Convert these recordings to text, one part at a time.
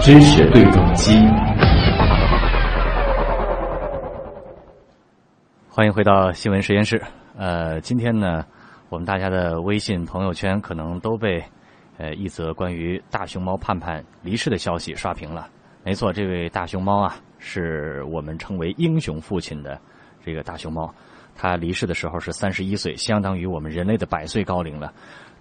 知识对撞机，欢迎回到新闻实验室。呃，今天呢，我们大家的微信朋友圈可能都被呃一则关于大熊猫盼盼离世的消息刷屏了。没错，这位大熊猫啊，是我们称为英雄父亲的这个大熊猫，他离世的时候是三十一岁，相当于我们人类的百岁高龄了。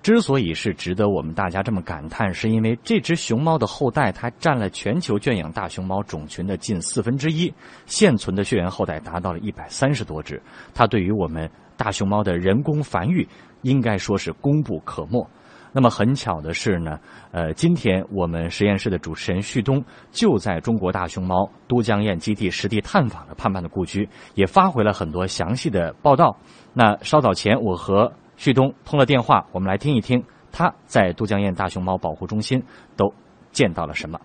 之所以是值得我们大家这么感叹，是因为这只熊猫的后代，它占了全球圈养大熊猫种群的近四分之一，现存的血缘后代达到了一百三十多只。它对于我们大熊猫的人工繁育，应该说是功不可没。那么很巧的是呢，呃，今天我们实验室的主持人旭东就在中国大熊猫都江堰基地实地探访了盼盼的故居，也发回了很多详细的报道。那稍早前，我和旭东通了电话，我们来听一听他在都江堰大熊猫保护中心都见到了什么。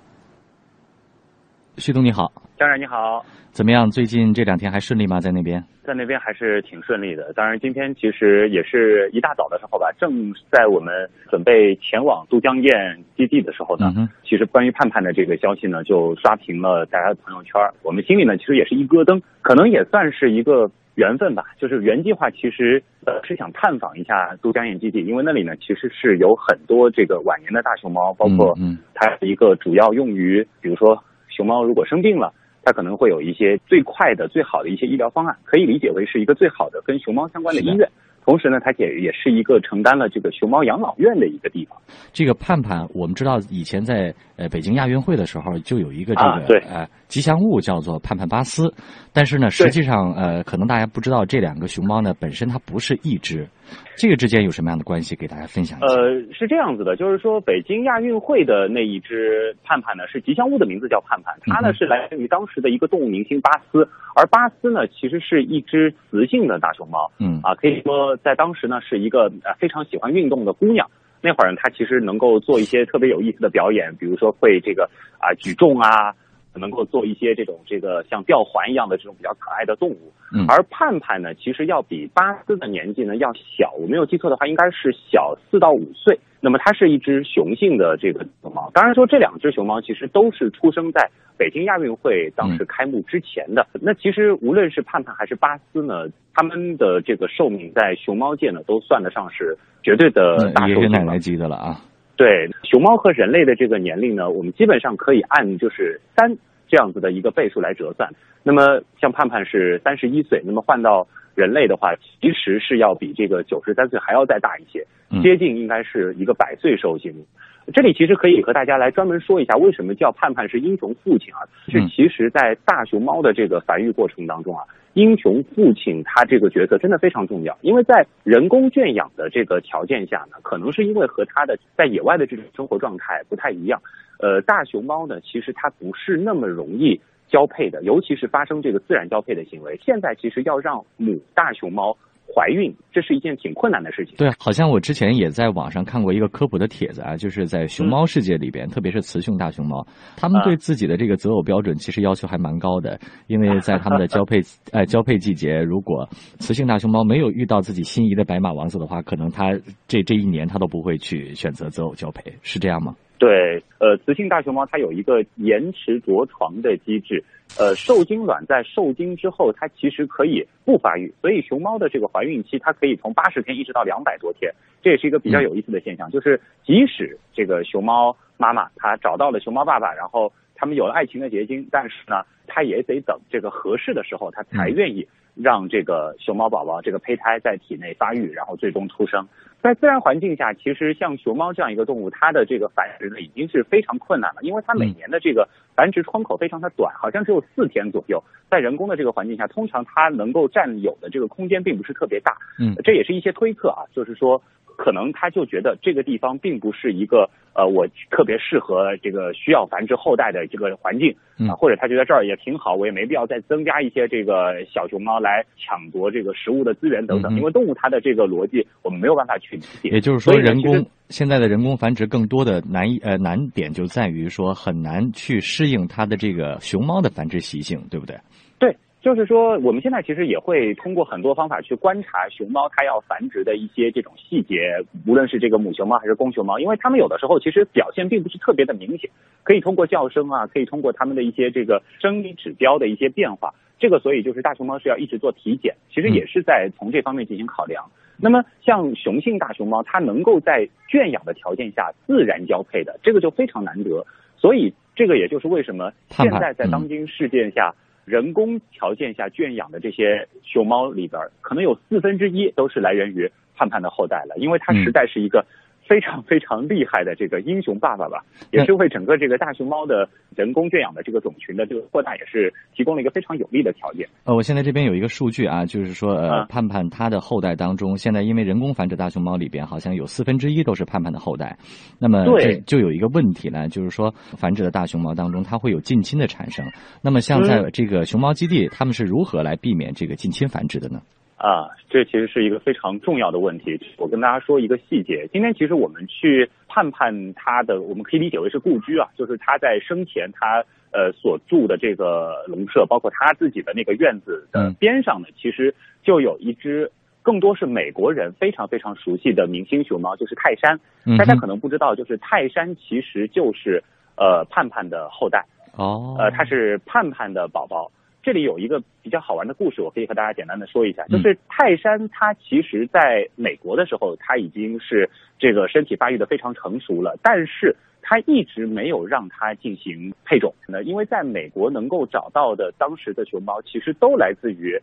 旭东你好，张然你好，怎么样？最近这两天还顺利吗？在那边？在那边还是挺顺利的。当然，今天其实也是一大早的时候吧，正在我们准备前往都江堰基地的时候呢，其实关于盼盼的这个消息呢，就刷屏了大家的朋友圈。我们心里呢，其实也是一咯噔，可能也算是一个。缘分吧，就是原计划其实呃是想探访一下都江堰基地，因为那里呢其实是有很多这个晚年的大熊猫，包括它一个主要用于，比如说熊猫如果生病了，它可能会有一些最快的、最好的一些医疗方案，可以理解为是一个最好的跟熊猫相关的医院。同时呢，它也也是一个承担了这个熊猫养老院的一个地方。这个盼盼，我们知道以前在呃北京亚运会的时候就有一个这个呃吉祥物叫做盼盼巴斯，但是呢，实际上呃可能大家不知道这两个熊猫呢本身它不是一只。这个之间有什么样的关系？给大家分享一下。呃，是这样子的，就是说北京亚运会的那一只盼盼呢，是吉祥物的名字叫盼盼，它呢是来自于当时的一个动物明星巴斯，而巴斯呢其实是一只雌性的大熊猫，嗯啊，可以说在当时呢是一个呃非常喜欢运动的姑娘。那会儿呢，她其实能够做一些特别有意思的表演，比如说会这个啊举重啊。能够做一些这种这个像吊环一样的这种比较可爱的动物，而盼盼呢，其实要比巴斯的年纪呢要小，我没有记错的话，应该是小四到五岁。那么它是一只雄性的这个熊猫。当然说这两只熊猫其实都是出生在北京亚运会当时开幕之前的。那其实无论是盼盼还是巴斯呢，他们的这个寿命在熊猫界呢都算得上是绝对的大寿爷爷奶奶级的了啊。对熊猫和人类的这个年龄呢，我们基本上可以按就是三这样子的一个倍数来折算。那么像盼盼是三十一岁，那么换到人类的话，其实是要比这个九十三岁还要再大一些，接近应该是一个百岁寿星。这里其实可以和大家来专门说一下，为什么叫盼盼是英雄父亲啊？是其实在大熊猫的这个繁育过程当中啊，英雄父亲他这个角色真的非常重要，因为在人工圈养的这个条件下呢，可能是因为和他的在野外的这种生活状态不太一样，呃，大熊猫呢其实它不是那么容易交配的，尤其是发生这个自然交配的行为。现在其实要让母大熊猫。怀孕，这是一件挺困难的事情。对，好像我之前也在网上看过一个科普的帖子啊，就是在熊猫世界里边，特别是雌雄大熊猫，他们对自己的这个择偶标准其实要求还蛮高的，因为在他们的交配呃 交配季节，如果雌性大熊猫没有遇到自己心仪的白马王子的话，可能它这这一年它都不会去选择择偶交配，是这样吗？对，呃，雌性大熊猫它有一个延迟着床的机制，呃，受精卵在受精之后，它其实可以不发育，所以熊猫的这个怀孕期它可以从八十天一直到两百多天，这也是一个比较有意思的现象，就是即使这个熊猫妈妈她找到了熊猫爸爸，然后他们有了爱情的结晶，但是呢，它也得等这个合适的时候，它才愿意让这个熊猫宝宝这个胚胎在体内发育，然后最终出生。在自然环境下，其实像熊猫这样一个动物，它的这个繁殖呢已经是非常困难了，因为它每年的这个繁殖窗口非常的短，好像只有四天左右。在人工的这个环境下，通常它能够占有的这个空间并不是特别大。嗯，这也是一些推测啊，就是说。可能他就觉得这个地方并不是一个呃我特别适合这个需要繁殖后代的这个环境啊，或者他觉得这儿也挺好，我也没必要再增加一些这个小熊猫来抢夺这个食物的资源等等。因为动物它的这个逻辑我们没有办法去理解。也就是说，人工现在的人工繁殖更多的难呃难点就在于说很难去适应它的这个熊猫的繁殖习性，对不对？对。就是说，我们现在其实也会通过很多方法去观察熊猫它要繁殖的一些这种细节，无论是这个母熊猫还是公熊猫，因为它们有的时候其实表现并不是特别的明显，可以通过叫声啊，可以通过它们的一些这个生理指标的一些变化，这个所以就是大熊猫是要一直做体检，其实也是在从这方面进行考量。那么像雄性大熊猫，它能够在圈养的条件下自然交配的，这个就非常难得，所以这个也就是为什么现在在当今世界下。人工条件下圈养的这些熊猫里边，可能有四分之一都是来源于盼盼的后代了，因为它实在是一个。非常非常厉害的这个英雄爸爸吧，也是为整个这个大熊猫的人工圈养的这个种群的这个扩大，也是提供了一个非常有利的条件。呃，我现在这边有一个数据啊，就是说呃，盼盼它的后代当中，现在因为人工繁殖大熊猫里边，好像有四分之一都是盼盼的后代。那么这就有一个问题呢，就是说繁殖的大熊猫当中，它会有近亲的产生。那么像在这个熊猫基地，他们是如何来避免这个近亲繁殖的呢？啊，这其实是一个非常重要的问题。我跟大家说一个细节，今天其实我们去盼盼他的，我们可以理解为是故居啊，就是他在生前他呃所住的这个笼舍，包括他自己的那个院子的边上呢，其实就有一只更多是美国人非常非常熟悉的明星熊猫，就是泰山。大家可能不知道，就是泰山其实就是呃盼盼的后代哦，呃，它是盼盼的宝宝。这里有一个比较好玩的故事，我可以和大家简单的说一下，就是泰山它其实在美国的时候，它已经是这个身体发育的非常成熟了，但是它一直没有让它进行配种，呢，因为在美国能够找到的当时的熊猫，其实都来自于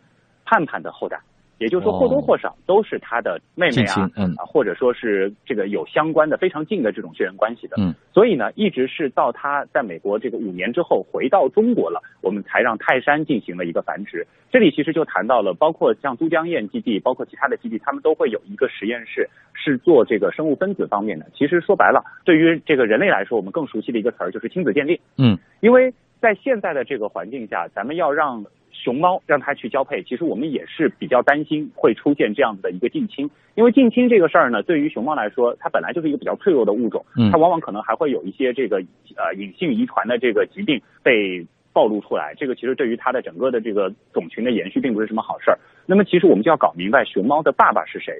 盼盼的后代。也就是说，或多或少都是他的妹妹啊，嗯，或者说是这个有相关的非常近的这种血缘关系的，嗯，所以呢，一直是到他在美国这个五年之后回到中国了，我们才让泰山进行了一个繁殖。这里其实就谈到了，包括像都江堰基地，包括其他的基地，他们都会有一个实验室是做这个生物分子方面的。其实说白了，对于这个人类来说，我们更熟悉的一个词儿就是亲子鉴定，嗯，因为在现在的这个环境下，咱们要让。熊猫让它去交配，其实我们也是比较担心会出现这样子的一个近亲，因为近亲这个事儿呢，对于熊猫来说，它本来就是一个比较脆弱的物种，它往往可能还会有一些这个呃隐性遗传的这个疾病被暴露出来，这个其实对于它的整个的这个种群的延续并不是什么好事儿。那么其实我们就要搞明白熊猫的爸爸是谁。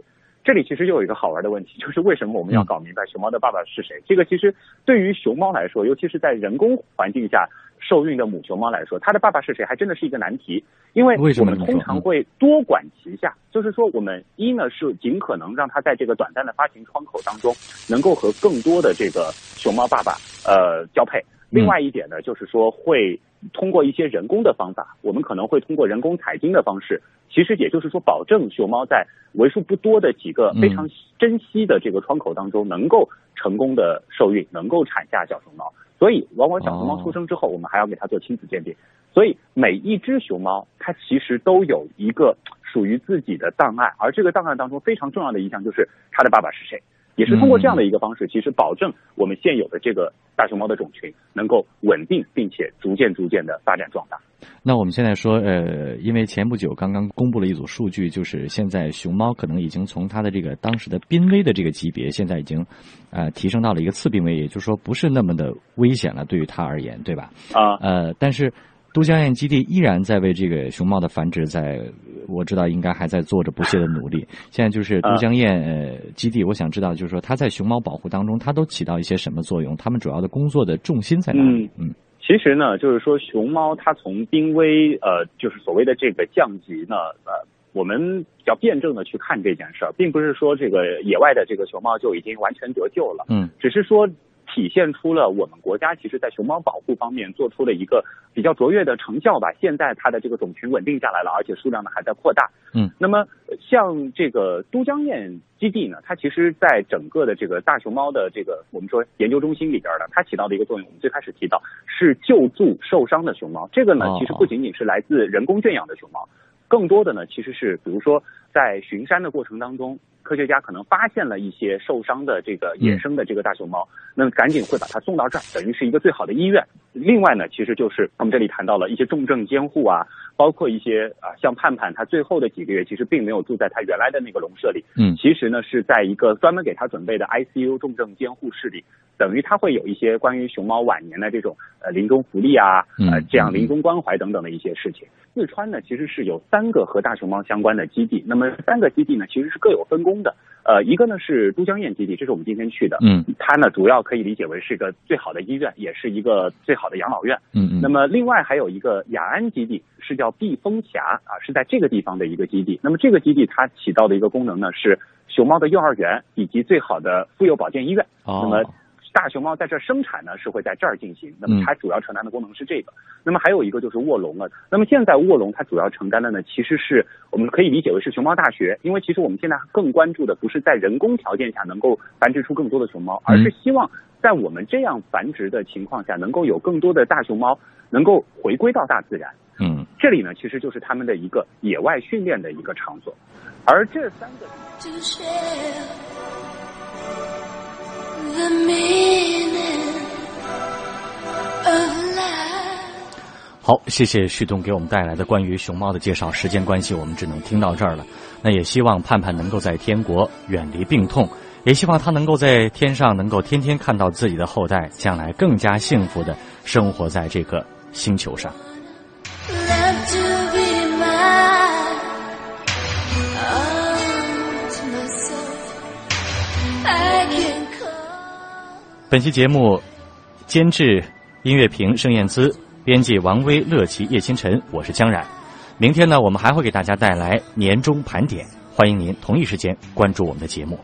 这里其实又有一个好玩的问题，就是为什么我们要搞明白熊猫的爸爸是谁？这个其实对于熊猫来说，尤其是在人工环境下受孕的母熊猫来说，它的爸爸是谁，还真的是一个难题。因为我们通常会多管齐下，就是说我们一呢是尽可能让它在这个短暂的发情窗口当中，能够和更多的这个熊猫爸爸呃交配。另外一点呢，就是说会通过一些人工的方法，我们可能会通过人工采精的方式，其实也就是说保证熊猫在为数不多的几个非常珍惜的这个窗口当中，能够成功的受孕，能够产下小熊猫。所以，往往小熊猫出生之后，我们还要给它做亲子鉴定。所以，每一只熊猫它其实都有一个属于自己的档案，而这个档案当中非常重要的一项就是它的爸爸是谁。也是通过这样的一个方式，其实保证我们现有的这个大熊猫的种群能够稳定，并且逐渐逐渐的发展壮大。那我们现在说，呃，因为前不久刚刚公布了一组数据，就是现在熊猫可能已经从它的这个当时的濒危的这个级别，现在已经，呃，提升到了一个次濒危，也就是说不是那么的危险了，对于它而言，对吧？啊，呃，但是。都江堰基地依然在为这个熊猫的繁殖，在我知道应该还在做着不懈的努力。现在就是都江堰呃基地，我想知道就是说它在熊猫保护当中，它都起到一些什么作用？它们主要的工作的重心在哪里？嗯，其实呢，就是说熊猫它从濒危呃，就是所谓的这个降级呢，呃，我们比较辩证的去看这件事儿，并不是说这个野外的这个熊猫就已经完全得救了，嗯，只是说。体现出了我们国家其实在熊猫保护方面做出了一个比较卓越的成效吧。现在它的这个种群稳定下来了，而且数量呢还在扩大。嗯，那么像这个都江堰基地呢，它其实在整个的这个大熊猫的这个我们说研究中心里边呢，它起到的一个作用，我们最开始提到是救助受伤的熊猫。这个呢，其实不仅仅是来自人工圈养的熊猫，更多的呢其实是比如说在巡山的过程当中。科学家可能发现了一些受伤的这个野生的这个大熊猫，那么赶紧会把它送到这儿，等于是一个最好的医院。另外呢，其实就是我们这里谈到了一些重症监护啊，包括一些啊，像盼盼，他最后的几个月其实并没有住在他原来的那个笼舍里，嗯，其实呢是在一个专门给他准备的 ICU 重症监护室里，等于他会有一些关于熊猫晚年的这种呃临终福利啊，呃这样临终关怀等等的一些事情。四川呢其实是有三个和大熊猫相关的基地，那么三个基地呢其实是各有分工的。呃，一个呢是都江堰基地，这是我们今天去的。嗯，它呢主要可以理解为是一个最好的医院，也是一个最好的养老院。嗯嗯。那么另外还有一个雅安基地，是叫避风峡啊，是在这个地方的一个基地。那么这个基地它起到的一个功能呢，是熊猫的幼儿园以及最好的妇幼保健医院。哦。那么。大熊猫在这生产呢，是会在这儿进行。那么它主要承担的功能是这个。那么还有一个就是卧龙了。那么现在卧龙它主要承担的呢，其实是我们可以理解为是熊猫大学。因为其实我们现在更关注的不是在人工条件下能够繁殖出更多的熊猫，而是希望在我们这样繁殖的情况下，能够有更多的大熊猫能够回归到大自然。嗯，这里呢其实就是他们的一个野外训练的一个场所。而这三个。好，谢谢旭东给我们带来的关于熊猫的介绍。时间关系，我们只能听到这儿了。那也希望盼盼能够在天国远离病痛，也希望他能够在天上能够天天看到自己的后代，将来更加幸福的生活在这个星球上。本期节目监制音乐评盛燕姿，编辑王威、乐琪、叶星辰，我是江冉。明天呢，我们还会给大家带来年终盘点，欢迎您同一时间关注我们的节目。